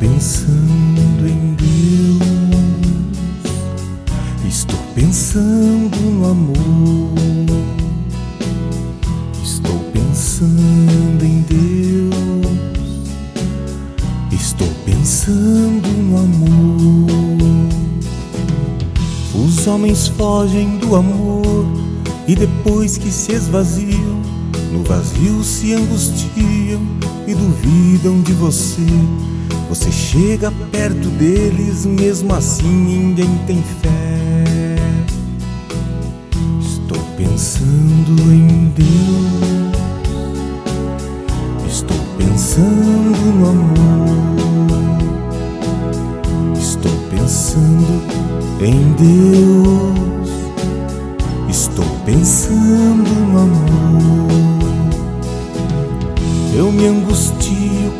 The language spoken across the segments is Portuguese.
pensando em Deus, estou pensando no amor, estou pensando em Deus, estou pensando no amor. Os homens fogem do amor e depois que se esvaziam, no vazio se angustiam e duvidam de você. Você chega perto deles, mesmo assim ninguém tem fé. Estou pensando em Deus, estou pensando no amor, estou pensando em Deus, estou pensando no amor. Eu me angustio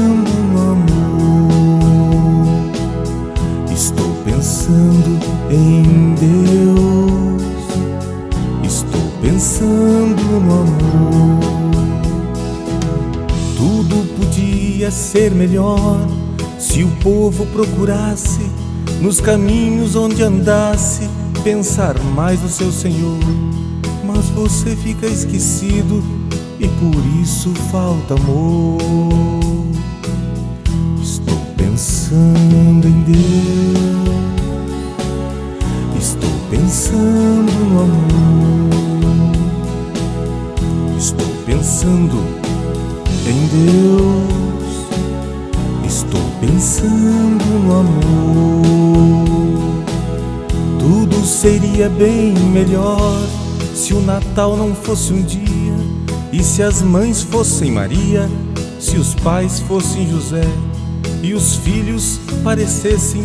podia ser melhor se o povo procurasse nos caminhos onde andasse pensar mais no seu Senhor. Mas você fica esquecido e por isso falta amor. Estou pensando em Deus, estou pensando no amor, estou pensando em Deus, pensando no amor. Tudo seria bem melhor se o Natal não fosse um dia e se as mães fossem Maria, se os pais fossem José e os filhos parecessem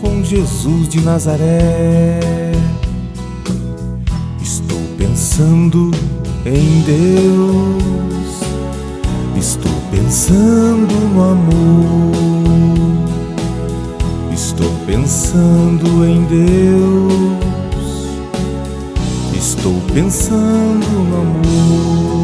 com Jesus de Nazaré. Estou pensando em Deus, estou pensando no amor, pensando em Deus, estou pensando no amor.